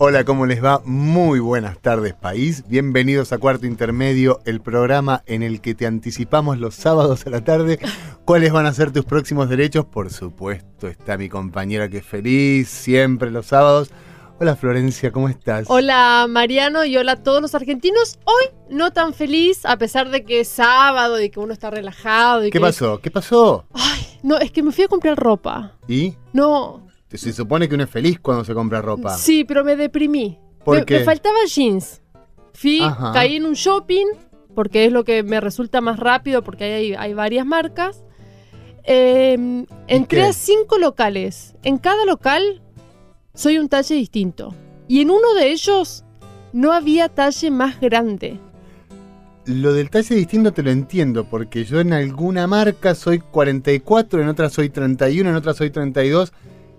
Hola, ¿cómo les va? Muy buenas tardes, país. Bienvenidos a Cuarto Intermedio, el programa en el que te anticipamos los sábados a la tarde cuáles van a ser tus próximos derechos. Por supuesto, está mi compañera que es feliz siempre los sábados. Hola Florencia, ¿cómo estás? Hola Mariano y hola a todos los argentinos. Hoy no tan feliz, a pesar de que es sábado y que uno está relajado. Y ¿Qué que- pasó? ¿Qué pasó? Ay, no, es que me fui a comprar ropa. ¿Y? No. Se supone que uno es feliz cuando se compra ropa. Sí, pero me deprimí. ¿Por me, qué? me faltaba jeans. Fui, Ajá. caí en un shopping, porque es lo que me resulta más rápido, porque hay, hay varias marcas. Eh, entré a cinco locales. En cada local soy un talle distinto. Y en uno de ellos no había talle más grande. Lo del talle distinto te lo entiendo, porque yo en alguna marca soy 44, en otra soy 31, en otra soy 32,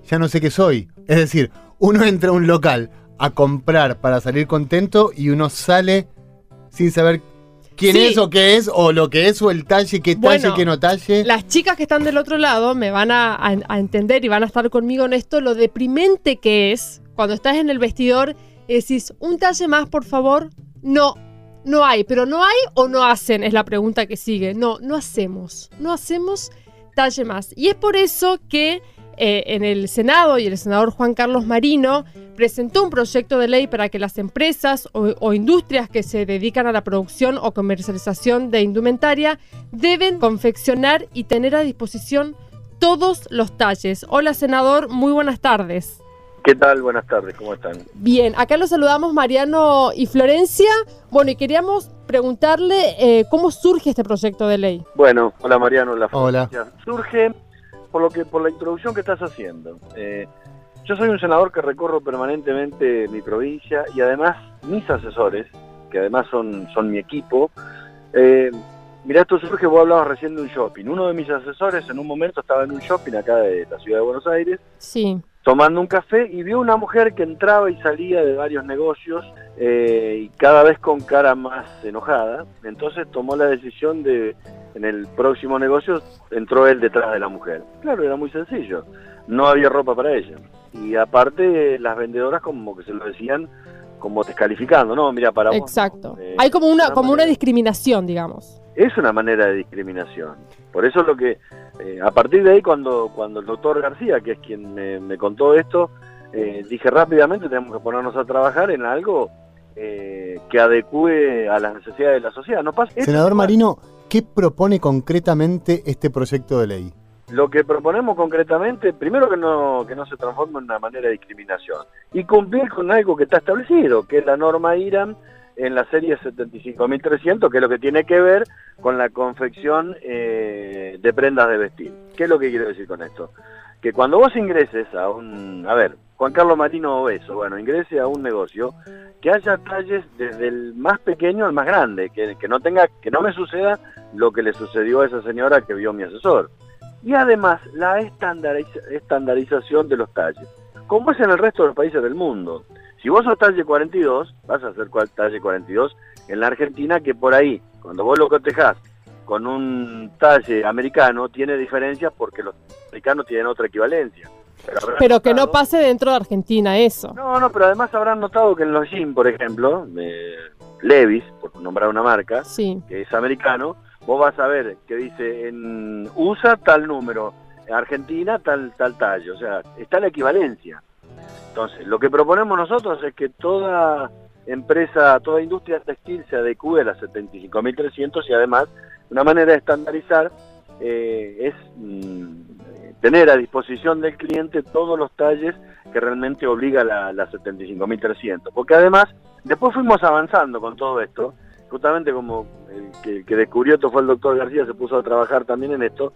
ya no sé qué soy. Es decir, uno entra a un local a comprar para salir contento y uno sale sin saber quién Sí. es o qué es, o lo que es, o el talle, qué talle, qué no talle. Las chicas que están del otro lado me van a, a- a entender y van a estar conmigo en esto, lo deprimente que es cuando estás en el vestidor y decís, un talle más, por favor. No, no hay, pero no hay o no hacen, es la pregunta que sigue. No, no hacemos, no hacemos talle más. Y es por eso que eh, en el Senado y el senador Juan Carlos Marino presentó un proyecto de ley para que las empresas o, o industrias que se dedican a la producción o comercialización de indumentaria deben confeccionar y tener a disposición todos los talles. Hola, senador, muy buenas tardes. ¿Qué tal? Buenas tardes, ¿cómo están? Bien, acá los saludamos Mariano y Florencia. Bueno, y queríamos preguntarle eh, cómo surge este proyecto de ley. Bueno, hola Mariano, la Hola. Florencia. Surge por lo que por la introducción que estás haciendo. Eh, yo soy un senador que recorro permanentemente mi provincia y además mis asesores, que además son, son mi equipo, eh, Mirá, esto surge, vos hablabas recién de un shopping. Uno de mis asesores en un momento estaba en un shopping acá de la ciudad de Buenos Aires Sí, tomando un café y vio una mujer que entraba y salía de varios negocios eh, y cada vez con cara más enojada. Entonces tomó la decisión de, en el próximo negocio, entró él detrás de la mujer. Claro, era muy sencillo. No había ropa para ella. Y aparte las vendedoras como que se lo decían como descalificando, no, mira, para vos no. exacto. Eh, Hay como una, una como una discriminación, digamos. es una manera de discriminación. Por eso lo que, eh, a partir de ahí, cuando, cuando el doctor García, que es quien me, me contó esto, eh, dije rápidamente tenemos que ponernos a trabajar en algo eh, que adecue a las necesidades de la sociedad. No pasa. Senador esto- Marino, ¿qué propone concretamente este proyecto de ley? Lo que proponemos concretamente, primero que no, que no se transforme en una manera de discriminación y cumplir con algo que está establecido, que es la norma IRAM en la serie 75.300, que es lo que tiene que ver con la confección eh, de prendas de vestir. ¿Qué es lo que quiero decir con esto? Que cuando vos ingreses a un, a ver, Juan Carlos Marino Obeso, bueno, ingrese a un negocio, que haya talles desde el más pequeño al más grande, que, no tenga, que no me suceda lo que le sucedió a esa señora que vio mi asesor y además la estandariza- estandarización de los talles, como es en el resto de los países del mundo. Si vos sos talle 42, vas a ser talle 42 en la Argentina, que por ahí, cuando vos lo cotejás con un talle americano, tiene diferencias porque los americanos tienen otra equivalencia. Pero que no pase dentro de Argentina eso. No, no, pero además habrán notado que en los jeans, por ejemplo, Levis, por nombrar una marca, Sí, que es americano, vos vas a ver que dice en USA tal número, en Argentina tal tal tallo, o sea, está la equivalencia. Entonces, lo que proponemos nosotros es que toda empresa, toda industria textil se adecue a las 75.300 y además una manera de estandarizar eh, es mm, tener a disposición del cliente todos los talles que realmente obliga la, la 75.300. Porque además, después fuimos avanzando con todo esto, justamente como el que, descubrió esto fue el doctor García, se puso a trabajar también en esto,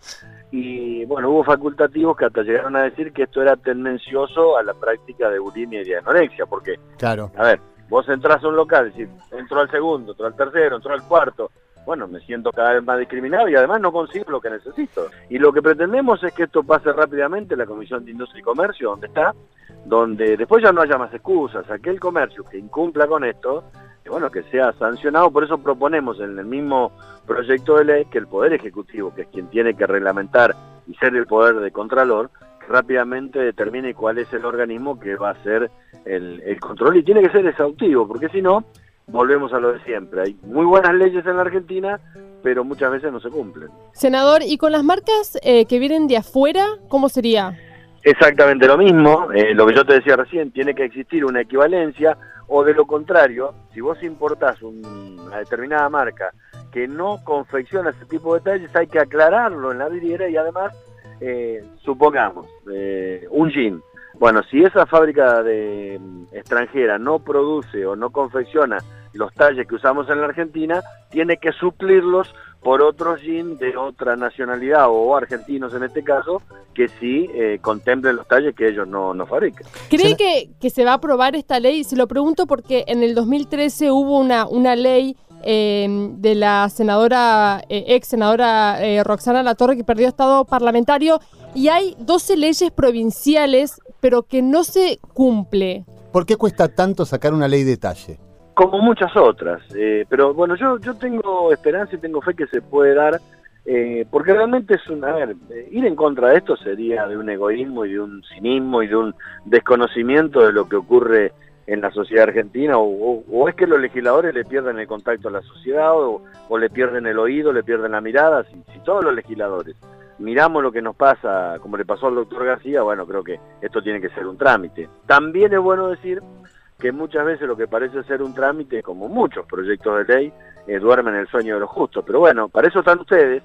y bueno, hubo facultativos que hasta llegaron a decir que esto era tendencioso a la práctica de bulimia y de anorexia, porque, Claro. a ver, vos entrás a un local, si entró al segundo, entró al tercero, entró al cuarto, bueno, me siento cada vez más discriminado y además no consigo lo que necesito. Y lo que pretendemos es que esto pase rápidamente en la Comisión de Industria y Comercio, donde está, donde después ya no haya más excusas. Aquel comercio que incumpla con esto, que bueno, que sea sancionado. Por eso proponemos en el mismo proyecto de ley que el Poder Ejecutivo, que es quien tiene que reglamentar y ser el poder de Contralor, rápidamente determine cuál es el organismo que va a hacer el, el control y tiene que ser exhaustivo, porque si no, volvemos a lo de siempre. Hay muy buenas leyes en la Argentina, pero muchas veces no se cumplen. Senador, ¿y con las marcas eh, que vienen de afuera, cómo sería? Exactamente lo mismo, eh, lo que yo te decía recién, tiene que existir una equivalencia o de lo contrario, si vos importás un- una determinada marca que no confecciona ese tipo de detalles, hay que aclararlo en la vidriera y además, eh, supongamos, un jean. Bueno, si esa fábrica de mm, extranjera no produce o no confecciona los talles que usamos en la Argentina, tiene que suplirlos por otros jeans de otra nacionalidad o argentinos en este caso, que sí eh, contemplen los talles que ellos no, no fabrican. ¿Cree que se va a aprobar esta ley? Se lo pregunto porque en el 2013 hubo una, una ley eh, de la senadora, eh, ex senadora eh, Roxana Latorre que perdió estado parlamentario y hay 12 leyes provinciales pero que no se cumple. ¿Por qué cuesta tanto sacar una ley de talle? Como muchas otras. eh, pero bueno, yo, yo tengo esperanza y tengo fe que se puede dar, eh, porque realmente es un, a ver, eh, ir en contra de esto sería de un egoísmo y de un cinismo y de un desconocimiento de lo que ocurre en la sociedad argentina, o, o- o es que los legisladores le pierden el contacto a la sociedad, o, o le pierden el oído, le pierden la mirada, si, si todos los legisladores miramos lo que nos pasa, como le pasó al doctor García, bueno, creo que esto tiene que ser un trámite. También es bueno decir que muchas veces lo que parece ser un trámite, como muchos proyectos de ley, eh, duermen el sueño de los justos. Pero bueno, para eso están ustedes,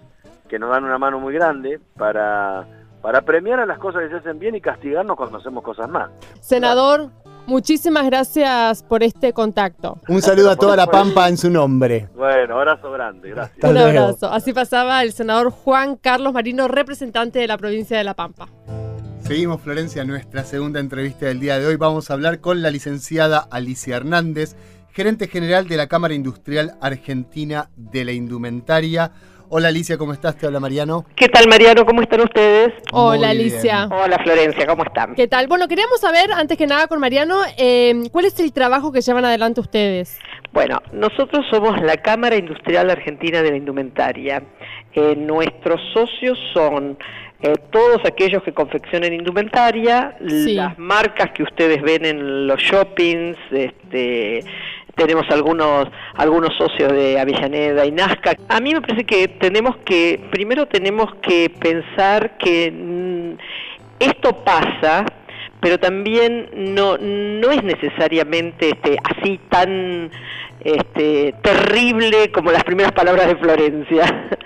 que nos dan una mano muy grande para, para premiar a las cosas que se hacen bien y castigarnos cuando hacemos cosas mal. Senador, muchísimas gracias por este contacto. Un saludo a toda la Pampa en su nombre. Bueno, abrazo grande, gracias. Hasta Un luego. abrazo. Así pasaba el senador Juan Carlos Marino, representante de la provincia de La Pampa. Seguimos, Florencia, nuestra segunda entrevista del día de hoy. Vamos a hablar con la licenciada Alicia Hernández, gerente general de la Cámara Industrial Argentina de la Indumentaria. Hola Alicia, ¿cómo estás? Te habla Mariano. ¿Qué tal, Mariano? ¿Cómo están ustedes? Hola, Muy Alicia. bien. Hola, Florencia, ¿cómo están? ¿Qué tal? Bueno, queríamos saber, antes que nada con Mariano, eh, ¿cuál es el trabajo que llevan adelante ustedes? Bueno, nosotros somos la Cámara Industrial Argentina de la Indumentaria. Eh, nuestros socios son eh, todos aquellos que confeccionan indumentaria, Sí. las marcas que ustedes ven en los shoppings, este, tenemos algunos algunos socios de Avellaneda y Nazca. A mí me parece que tenemos que primero tenemos que pensar que mm, esto pasa pero también no no es necesariamente este así tan este terrible como las primeras palabras de Florencia.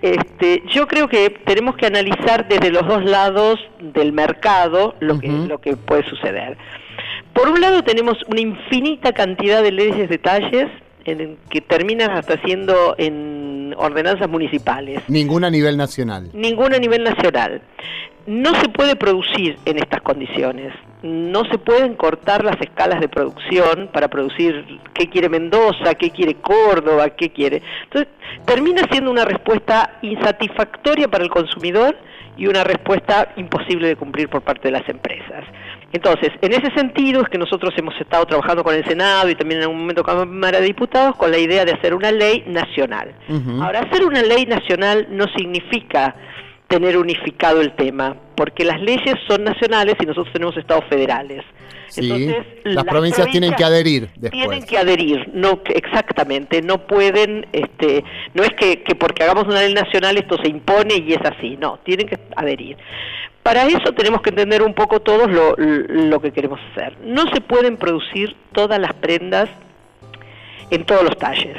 Este, yo creo que tenemos que analizar desde los dos lados del mercado lo que lo que puede suceder. Por un lado tenemos una infinita cantidad de leyes de detalles en que terminan hasta siendo en ordenanzas municipales Ninguna a nivel nacional. ninguna a nivel nacional. No se puede producir en estas condiciones. No se pueden cortar las escalas de producción para producir qué quiere Mendoza, qué quiere Córdoba, qué quiere. Entonces, termina siendo una respuesta insatisfactoria para el consumidor y una respuesta imposible de cumplir por parte de las empresas. Entonces, en ese sentido es que nosotros hemos estado trabajando con el Senado y también en algún momento con la Cámara de Diputados con la idea de hacer una ley nacional. Ahora, hacer una ley nacional no significa tener unificado el tema, porque las leyes son nacionales y nosotros tenemos estados federales. Sí, Entonces, las provincias tienen que adherir después. Tienen que adherir, no exactamente, no pueden, este, no es que, que porque hagamos una ley nacional esto se impone y es así, no, tienen que adherir. Para eso tenemos que entender un poco todos lo, lo que queremos hacer. No se pueden producir todas las prendas en todos los talles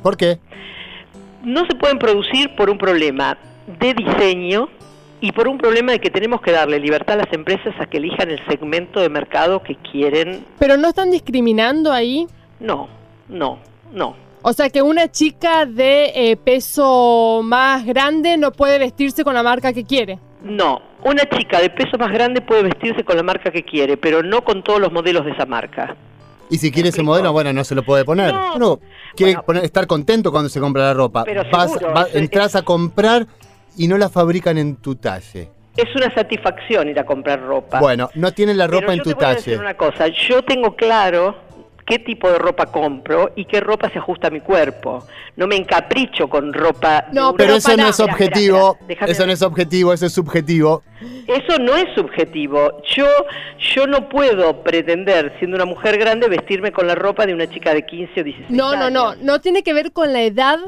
¿Por qué? no se pueden producir por un problema de diseño y por un problema de que tenemos que darle libertad a las empresas a que elijan el segmento de mercado que quieren. ¿Pero no están discriminando ahí? No, no, no. O sea, que una chica de eh, peso más grande no puede vestirse con la marca que quiere. No, una chica de peso más grande puede vestirse con la marca que quiere, pero no con todos los modelos de esa marca. Y si quiere ese modelo, bueno, no se lo puede poner. No. Uno quiere Bueno. poner- estar contento cuando se compra la ropa. Pero Vas, seguro, vas- eso es- entras a comprar y no la fabrican en tu talle. Es una satisfacción ir a comprar ropa. Bueno, no tienen la Pero ropa en yo tu te voy a talle. decir una cosa, yo tengo claro qué tipo de ropa compro y qué ropa se ajusta a mi cuerpo. No me encapricho con ropa. No, Pero Pero eso no es espera, objetivo, espera, eso no es objetivo, eso es subjetivo. Eso no es subjetivo. Yo, yo no puedo pretender, siendo una mujer grande, vestirme con la ropa de una chica de 15 o 16 No, no, no. años. No tiene que ver con la edad.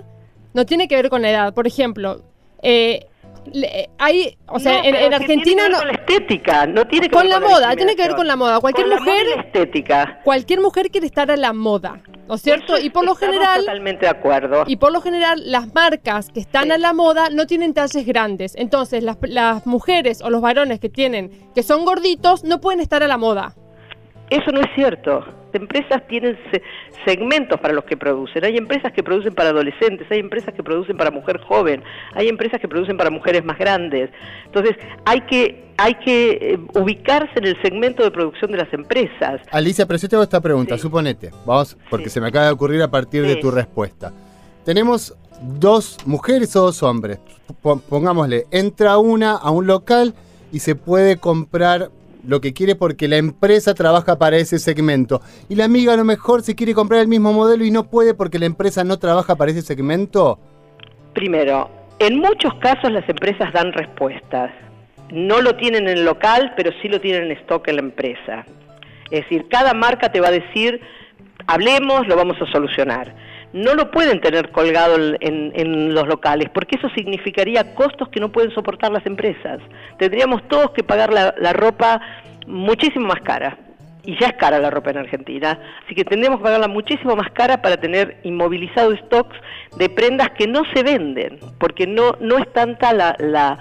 No tiene que ver con la edad. Por ejemplo, eh, le- hay. O sea, No, en, Argentina tiene que no. Con la estética, no tiene que Con ver la con moda, tiene que ver con la moda. Cualquier Con la mujer- estética. Cualquier mujer quiere estar a la moda, ¿no es cierto? Y por lo general. Totalmente de acuerdo. Y por lo general, las marcas que están Sí. a la moda no tienen talles grandes. Entonces, las, las mujeres o los varones que tienen, que son gorditos, no pueden estar a la moda. Eso no es cierto. Empresas tienen se- segmentos para los que producen. Hay empresas que producen para adolescentes, hay empresas que producen para mujer joven, hay empresas que producen para mujeres más grandes. Entonces, hay que hay que eh, ubicarse en el segmento de producción de las empresas. Alicia, pero yo te hago esta pregunta, Sí. suponete, vamos, porque Sí. se me acaba de ocurrir a partir de tu respuesta. Tenemos dos mujeres o dos hombres, Po- pongámosle, entra una a un local y se puede comprar lo que quiere porque la empresa trabaja para ese segmento. Y la amiga a lo mejor se quiere comprar el mismo modelo y no puede porque la empresa no trabaja para ese segmento. Primero, en muchos casos las empresas dan respuestas. No lo tienen en local, pero sí lo tienen en stock en la empresa. Es decir, cada marca te va a decir, hablemos, lo vamos a solucionar. No lo pueden tener colgado en, los locales, porque eso significaría costos que no pueden soportar las empresas. Tendríamos todos que pagar la, ropa muchísimo más cara. Y ya es cara la ropa en Argentina. Así que tendríamos que pagarla muchísimo más cara para tener inmovilizado stocks de prendas que no se venden, porque no, no es tanta la,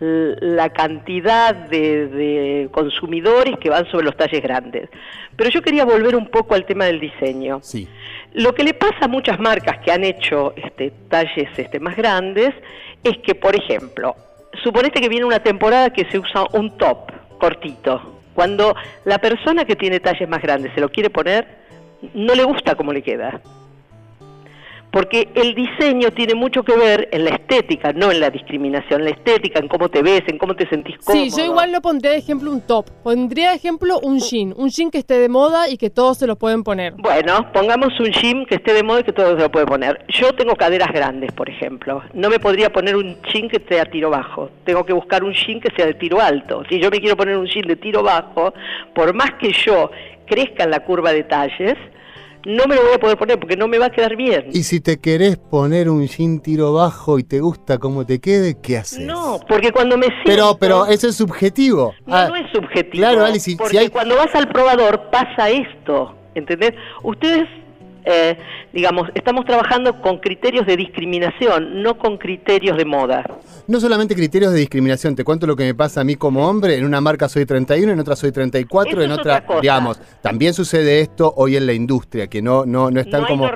la cantidad de, de consumidores que van sobre los talles grandes. Pero yo quería volver un poco al tema del diseño. Sí. Lo que le pasa a muchas marcas que han hecho este, talles este, más grandes es que, por ejemplo, suponete que viene una temporada que se usa un top cortito. Cuando la persona que tiene talles más grandes se lo quiere poner, no le gusta cómo le queda. Porque el diseño tiene mucho que ver en la estética, no en la discriminación, la estética, en cómo te ves, en cómo te sentís cómodo. Sí, yo igual no pondría de ejemplo un top. Pondría de ejemplo un jean. Un jean que esté de moda y que todos se lo pueden poner. Bueno, pongamos un jean que esté de moda y que todo se lo puede poner. Yo tengo caderas grandes, por ejemplo. No me podría poner un jean que esté a tiro bajo. Tengo que buscar un jean que sea de tiro alto. Si yo me quiero poner un jean de tiro bajo, por más que yo crezca en la curva de talles, no me lo voy a poder poner porque no me va a quedar bien. Y si te querés poner un jean tiro bajo y te gusta cómo te quede, ¿qué haces? No, porque cuando me siento... Pero, pero eso es subjetivo. No, Ah, no es subjetivo. Claro, Ali, si- si porque hay- cuando vas al probador pasa esto, ¿entendés? Ustedes, eh, digamos, estamos trabajando con criterios de discriminación, no con criterios de moda. No solamente criterios de discriminación, te cuento lo que me pasa a mí como hombre, en una marca soy 31, en otra soy 34, Eso en otra, digamos, también sucede esto hoy en la industria, que no, no, no están no como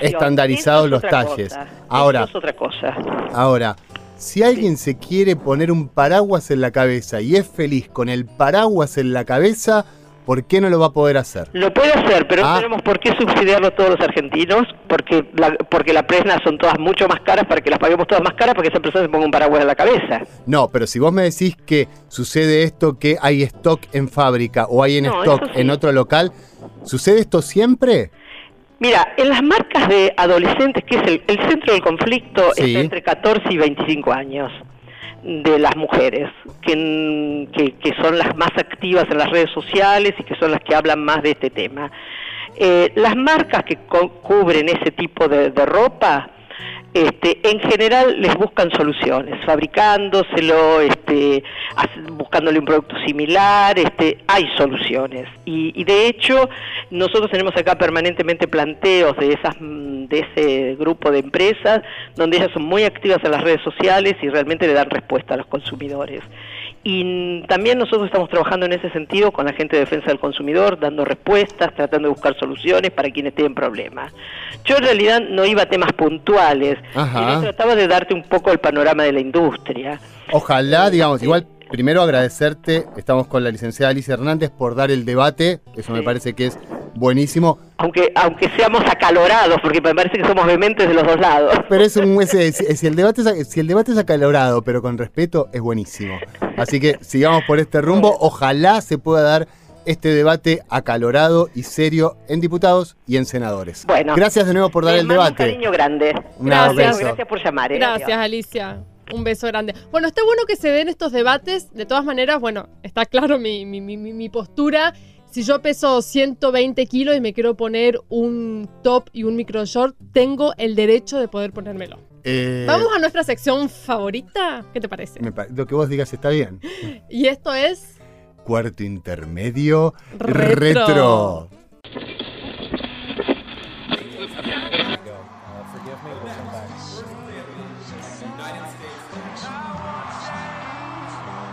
estandarizados es los talles. cosa. Ahora, Eso es otra cosa. ahora, si alguien se quiere poner un paraguas en la cabeza y es feliz con el paraguas en la cabeza, ¿por qué no lo va a poder hacer? Lo puede hacer, pero Ah. no tenemos por qué subsidiarlo todos los argentinos, porque la, porque las prendas son todas mucho más caras para que las paguemos todas más caras para que esa persona se ponga un paraguas en la cabeza. No, pero si vos me decís que sucede esto, que hay stock en fábrica o hay en No, stock sí. en otro local, ¿sucede esto siempre? Mira, en las marcas de adolescentes, que es el, el centro del conflicto, Sí. está entre 14 y 25 años de las mujeres, que, que, son las más activas en las redes sociales y que son las que hablan más de este tema. Eh, las marcas que cubren ese tipo de, ropa, este, en general les buscan soluciones, fabricándoselo, este, buscándole un producto similar, este, hay soluciones. Y, y de hecho, nosotros tenemos acá permanentemente planteos de esas mm, de ese grupo de empresas donde ellas son muy activas en las redes sociales y realmente le dan respuesta a los consumidores. Y también nosotros estamos trabajando en ese sentido con la gente de defensa del consumidor, dando respuestas, tratando de buscar soluciones para quienes tienen problemas. Yo en realidad no iba a temas puntuales, Ajá. sino trataba de darte un poco el panorama de la industria. Ojalá, digamos, igual primero agradecerte, estamos con la licenciada Alicia Hernández por dar el debate, eso me parece que es buenísimo. Aunque, aunque seamos acalorados, porque me parece que somos vehementes de los dos lados. Pero es un, ese- si, si el debate es, si el debate es acalorado, pero con respeto, es buenísimo. Así que sigamos por este rumbo. Ojalá se pueda dar este debate acalorado y serio en diputados y en senadores. Bueno. Gracias de nuevo por dar el debate. Un cariño grande. Un Gracias. beso. Gracias por llamar. ¿eh? Gracias. Alicia. Un beso grande. Bueno, está bueno que se den estos debates. De todas maneras, bueno, está claro mi, mi- mi- mi- postura. Si yo peso 120 kilos y me quiero poner un top y un micro short, tengo el derecho de poder ponérmelo. Eh, Vamos a nuestra sección favorita. ¿Qué te parece? me pa- lo que vos digas está bien. Y esto es Cuarto intermedio. Retro.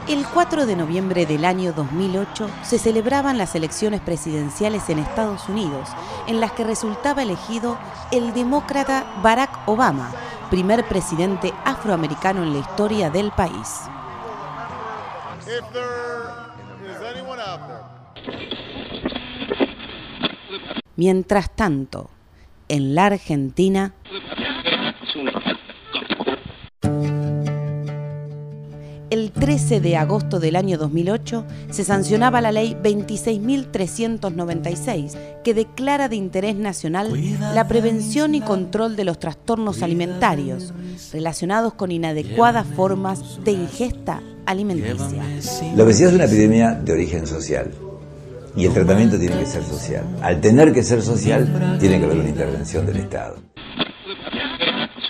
El 4 de noviembre del año 2008 se celebraban las elecciones presidenciales en Estados Unidos, en las que resultaba elegido el demócrata Barack Obama, primer presidente afroamericano en la historia del país. Mientras tanto, en la Argentina, el 13 de agosto del año 2008 se sancionaba la ley 26.396 que declara de interés nacional la prevención y control de los trastornos alimentarios relacionados con inadecuadas formas de ingesta alimenticia. La obesidad es una epidemia de origen social y el tratamiento tiene que ser social. Al tener que ser social, tiene que haber una intervención del Estado.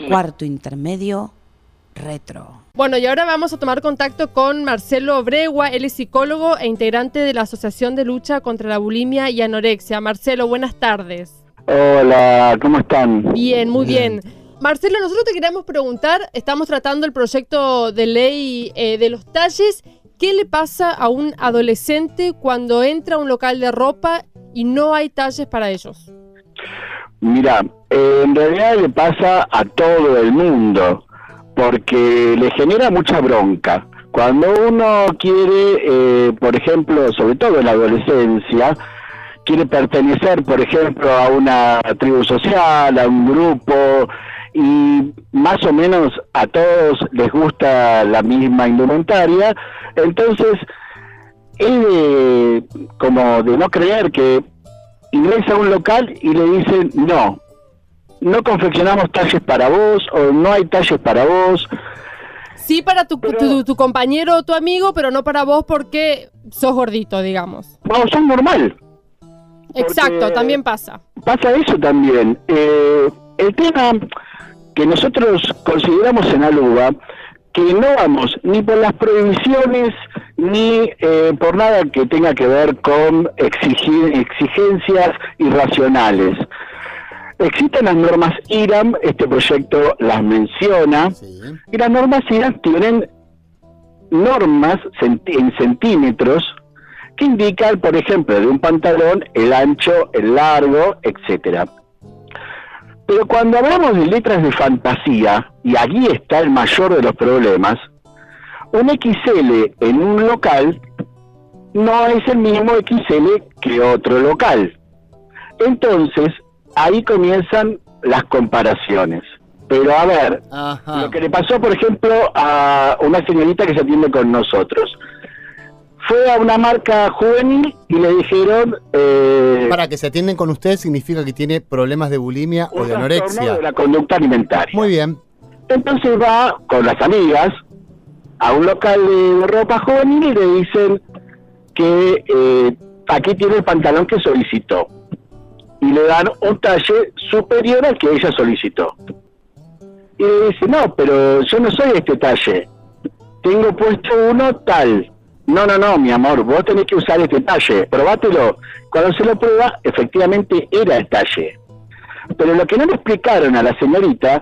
Cuarto intermedio, retro. Bueno, y ahora vamos a tomar contacto con Marcelo Bregua. Él es psicólogo e integrante de la Asociación de Lucha contra la Bulimia y Anorexia. Marcelo, buenas tardes. Hola, ¿cómo están? Bien, muy bien. Marcelo, nosotros te queríamos preguntar, estamos tratando el proyecto de ley eh, de los talles. ¿Qué le pasa a un adolescente cuando entra a un local de ropa y no hay talles para ellos? Mira, eh, en realidad le pasa a todo el mundo, porque le genera mucha bronca. Cuando uno quiere, eh, por ejemplo, sobre todo en la adolescencia, quiere pertenecer, por ejemplo, a una tribu social, a un grupo, y más o menos a todos les gusta la misma indumentaria, entonces es de- como de no creer que ingresa a un local y le dicen no, no confeccionamos talles para vos o no hay talles para vos. Sí para tu, Pero- tu, tu compañero o tu amigo, pero no para vos porque sos gordito, digamos. No, son normal. Exacto, también pasa. Pasa eso también. Eh, el tema que nosotros consideramos en Aluba, que no vamos ni por las prohibiciones ni eh, por nada que tenga que ver con exigi- exigencias irracionales. Existen las normas IRAM, este proyecto las menciona, Sí. y las normas IRAM tienen normas en centímetros que indican, por ejemplo, de un pantalón el ancho, el largo, etcétera. Pero cuando hablamos de letras de fantasía, y allí está el mayor de los problemas, un XL en un local no es el mismo XL que otro local. Entonces, ahí comienzan las comparaciones. Pero a ver, Ajá. lo que le pasó, por ejemplo, a una señorita que se atiende con nosotros. Fue a una marca juvenil y le dijeron... Eh, Para que se atienden con ustedes significa que tiene problemas de bulimia o de anorexia. de la conducta alimentaria. Muy bien. Entonces va con las amigas a un local de ropa juvenil y le dicen que eh, aquí tiene el pantalón que solicitó. Y le dan un talle superior al que ella solicitó. Y le dice, no, pero yo no soy este talle. Tengo puesto uno tal. No, no, no, mi amor, vos tenés que usar este talle. Probátelo. Cuando se lo prueba, efectivamente era el talle. Pero lo que no le explicaron a la señorita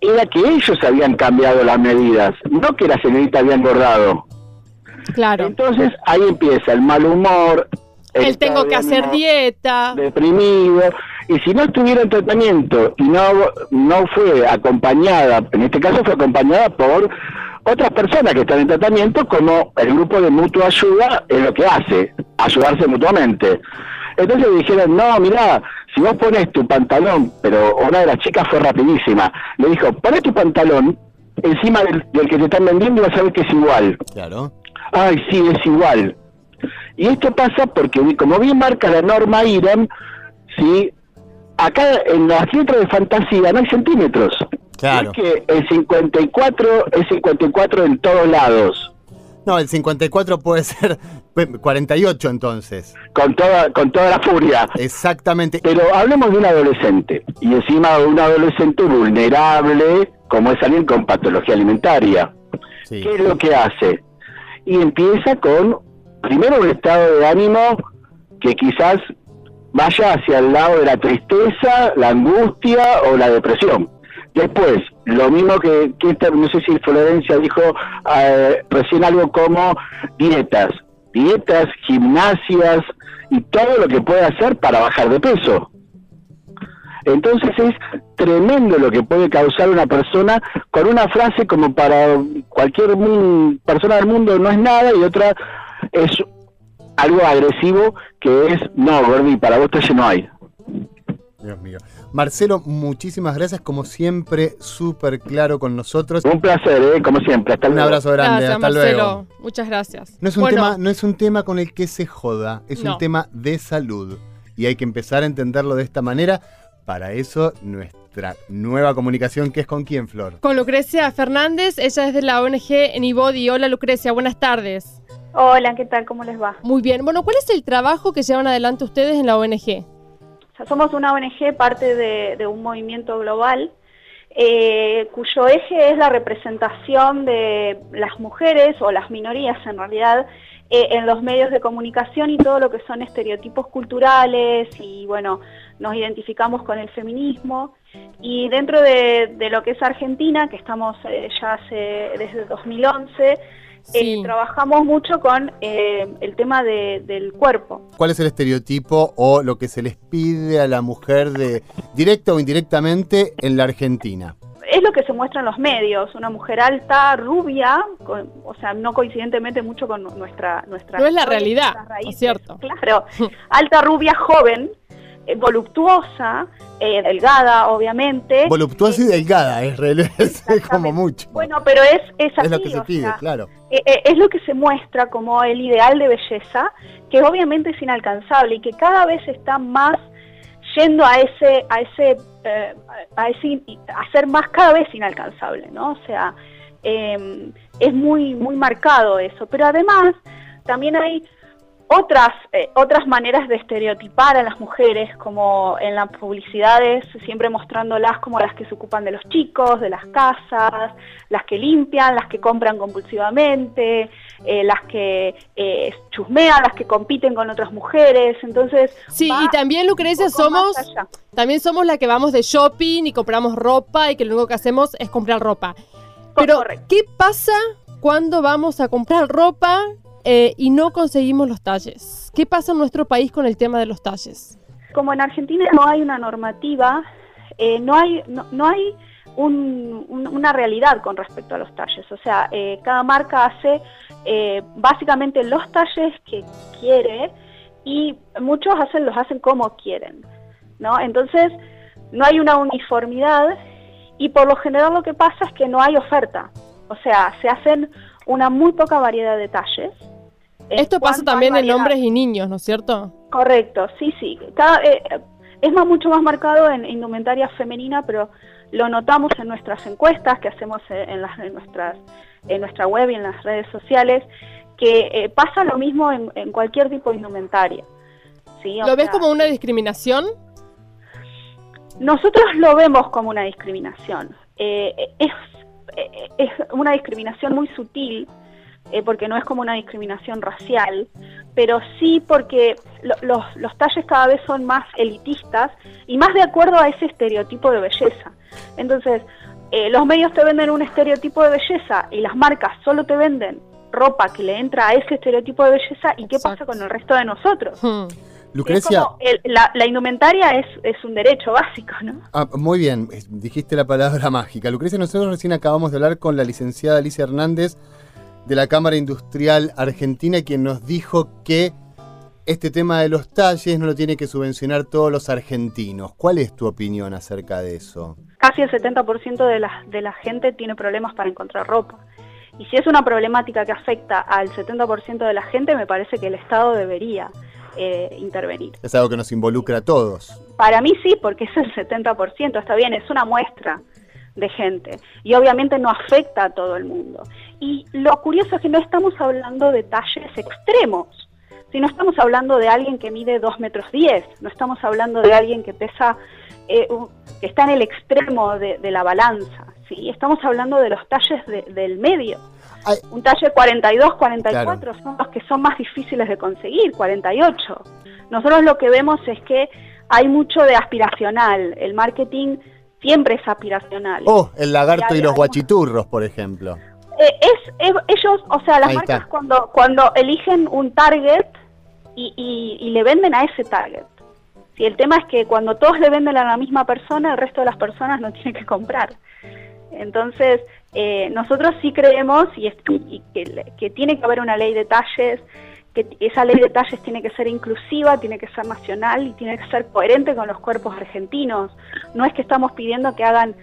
era que ellos habían cambiado las medidas, no que la señorita había engordado. Claro. Entonces ahí empieza el mal humor, El estado tengo que hacer dieta. deprimido, y si no estuviera en tratamiento y no, no fue acompañada, en este caso fue acompañada por otras personas que están en tratamiento, como el grupo de mutua ayuda es lo que hace, ayudarse mutuamente. Entonces le dijeron, no, mirá, si vos pones tu pantalón, pero una de las chicas fue rapidísima, le dijo, poné tu pantalón encima del, del que te están vendiendo y vas a ver que es igual. Claro. Ay, sí, es igual. Y esto pasa porque, como bien marca la norma IRAM, ¿sí? acá en las letras de fantasía no hay centímetros. Claro. Es que el 54 es 54 en todos lados. No, el 54 puede ser 48 entonces. Con toda, con toda la furia. Exactamente. Pero hablemos de un adolescente. Y encima de un adolescente vulnerable, como es alguien con patología alimentaria. Sí. ¿Qué es lo que hace? Y empieza con, primero, un estado de ánimo que quizás vaya hacia el lado de la tristeza, la angustia o la depresión. Después, lo mismo que, que esta- no sé si Florencia dijo eh, recién algo como dietas, dietas, gimnasias y todo lo que puede hacer para bajar de peso. Entonces es tremendo lo que puede causar una persona con una frase como para cualquier persona del mundo no es nada y otra es algo agresivo que es no, Gordi, para vos talle no hay. Dios mío. Marcelo, muchísimas gracias, como siempre, súper claro con nosotros. Un placer, ¿eh? como siempre. Hasta Un luego. abrazo grande, Gracias, hasta Marcelo. luego. Muchas gracias. No es, un Bueno, tema, no es un tema con el que se joda, es No. un tema de salud. Y hay que empezar a entenderlo de esta manera. Para eso, nuestra nueva comunicación, que es con quién, Flor. Con Lucrecia Fernández, ella es de la ONG Anybody. Hola Lucrecia, buenas tardes. Hola, ¿qué tal? ¿Cómo les va? Muy bien. Bueno, ¿cuál es el trabajo que llevan adelante ustedes en la ONG? O sea, somos una ONG, parte de, de un movimiento global, eh, cuyo eje es la representación de las mujeres o las minorías en realidad eh, en los medios de comunicación y todo lo que son estereotipos culturales y bueno, nos identificamos con el feminismo y dentro de, de lo que es Argentina, que estamos eh, ya hace desde 2011, Sí. eh, trabajamos mucho con eh, el tema de- del cuerpo. ¿Cuál es el estereotipo o lo que se les pide a la mujer de directa o indirectamente en la Argentina? es lo que se muestra en los medios, una mujer alta, rubia, con- o sea, no coincidentemente mucho con nuestra nuestra No es la realidad, nuestras ¿no es raíces. cierto? Claro, alta, rubia, joven, eh, voluptuosa, eh, delgada, obviamente. Voluptuosa y delgada, es, es como mucho. Bueno, pero es es es lo que se pide, sea, claro. eh, eh, es lo que se muestra como el ideal de belleza, que obviamente es inalcanzable y que cada vez está más yendo a ese, a ese, eh, a ese, a ser más cada vez inalcanzable, ¿no? O sea, eh, es muy, muy marcado eso. Pero además también hay otras, eh, otras maneras de estereotipar a las mujeres, como en las publicidades, siempre mostrándolas como las que se ocupan de los chicos, de las casas, las que limpian, las que compran compulsivamente, eh, las que eh, chusmean, las que compiten con otras mujeres. Entonces, Sí, y también Lucrecia somos también somos la que vamos de shopping y compramos ropa y que lo único que hacemos es comprar ropa. Pero correcto. ¿qué pasa cuando vamos a comprar ropa eh, y no conseguimos los talles? ¿Qué pasa en nuestro país con el tema de los talles? como en Argentina no hay una normativa, eh, no hay, no, no hay un- un- una realidad con respecto a los talles. O sea, eh, cada marca hace eh, básicamente los talles que quiere y muchos hacen los hacen como quieren, ¿no? Entonces no hay una uniformidad y por lo general lo que pasa es que no hay oferta. O sea, se hacen una muy poca variedad de talles. Esto pasa también en hombres y niños, ¿no es cierto? Correcto, sí, sí. Cada, eh, es más, mucho más marcado en indumentaria femenina, pero lo notamos en nuestras encuestas que hacemos eh, en, las, en, nuestras, en nuestra web y en las redes sociales, que eh, pasa lo mismo en, en cualquier tipo de indumentaria. ¿Lo ves como una discriminación? Nosotros lo vemos como una discriminación. Eh, es, eh, es una discriminación muy sutil, eh, porque no es como una discriminación racial, pero sí porque lo- los, los talles cada vez son más elitistas y más de acuerdo a ese estereotipo de belleza. Entonces, eh, los medios te venden un estereotipo de belleza y las marcas solo te venden ropa que le entra a ese estereotipo de belleza y qué pasa con el resto de nosotros. Hmm. Lucrecia, Es como el- la, la indumentaria es, es un derecho básico, ¿no? ah, muy bien, dijiste la palabra mágica. Lucrecia, nosotros recién acabamos de hablar con la licenciada Alicia Hernández de la Cámara Industrial Argentina, quien nos dijo que este tema de los talles no lo tiene que subvencionar todos los argentinos. ¿Cuál es tu opinión acerca de eso? Casi el 70% de la, de la gente tiene problemas para encontrar ropa. Y si es una problemática que afecta al 70% de la gente, me parece que el Estado debería eh, intervenir. Es algo que nos involucra a todos. Para mí sí, porque es el 70%, está bien, es una muestra de gente y obviamente no afecta a todo el mundo. Y lo curioso es que no estamos hablando de talles extremos, sino estamos hablando de alguien que mide 2 metros 10, no estamos hablando de alguien que pesa, eh, que está en el extremo de, de la balanza, ¿sí? estamos hablando de los talles de- del medio. Ay. Un talle 42, 44 son los que son más difíciles de conseguir, 48. Nosotros lo que vemos es que hay mucho de aspiracional, el marketing siempre es aspiracional. Oh, el lagarto Y los guachiturros, por ejemplo. Eh, es, es- ellos, o sea, las Ahí marcas está. cuando cuando eligen un target y, y- y le venden a ese target. Si el tema es que cuando todos le venden a la misma persona, el resto de las personas no tienen que comprar. Entonces, eh, nosotros sí creemos y, es- y que, que tiene que haber una ley de talles, que esa ley de talles tiene que ser inclusiva, tiene que ser nacional y tiene que ser coherente con los cuerpos argentinos. No es que estamos pidiendo que hagan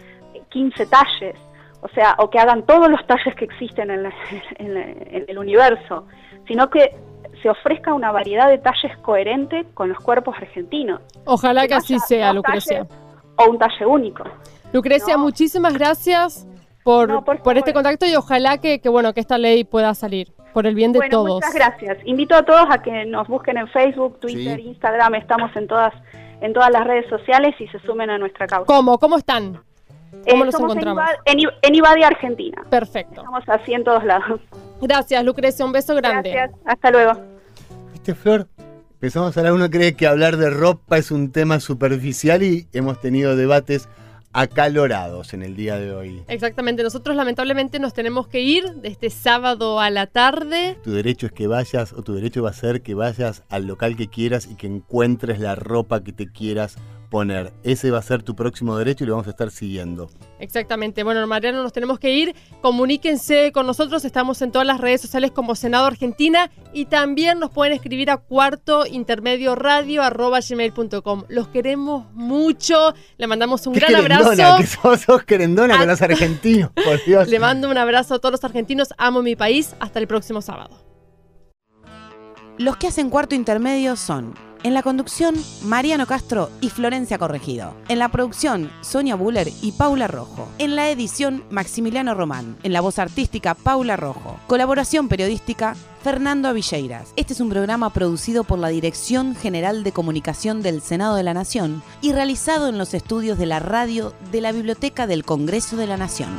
15 talles, o sea, o que hagan todos los talles que existen en, la- en la- en el universo, sino que se ofrezca una variedad de talles coherente con los cuerpos argentinos. Ojalá que así sea, Lucrecia. talles O un talle único. Lucrecia, No. muchísimas gracias por, No, por por este contacto y ojalá que, que, bueno que esta ley pueda salir por el bien de bueno, todos. muchas gracias. Invito a todos a que nos busquen en Facebook, Twitter, Sí. Instagram, estamos en todas en todas las redes sociales y se sumen a nuestra causa. ¿Cómo? ¿Cómo están? ¿Cómo nos somos encontramos? En, Iba- en, I- en Ibadia, Argentina. Perfecto. Estamos así en todos lados. Gracias, Lucrecia. Un beso grande. Gracias. Hasta luego. ¿Viste, Flor? Empezamos a hablar, uno cree que hablar de ropa es un tema superficial y hemos tenido debates acalorados en el día de hoy. Exactamente. Nosotros lamentablemente nos tenemos que ir de este sábado a la tarde. Tu derecho es que vayas o tu derecho va a ser que vayas al local que quieras y que encuentres la ropa que te quieras poner. Ese va a ser tu próximo derecho y lo vamos a estar siguiendo. Exactamente. Bueno, Mariano, nos tenemos que ir. Comuníquense con nosotros. Estamos en todas las redes sociales como Senado Argentina y también nos pueden escribir a cuarto intermedio radio arroba gmail.com. Los queremos mucho. Le mandamos un Qué gran querendona, abrazo. que sos, sos querendona con Ah. los argentinos, por Dios. Le mando un abrazo a todos los argentinos. Amo mi país. Hasta el próximo sábado. Los que hacen cuarto intermedio son, en la conducción, Mariano Castro y Florencia Corregido. En la producción, Sonia Buller y Paula Rojo. En la edición, Maximiliano Román. En la voz artística, Paula Rojo. Colaboración periodística, Fernando Avilleiras. Este es un programa producido por la Dirección General de Comunicación del Senado de la Nación y realizado en los estudios de la radio de la Biblioteca del Congreso de la Nación.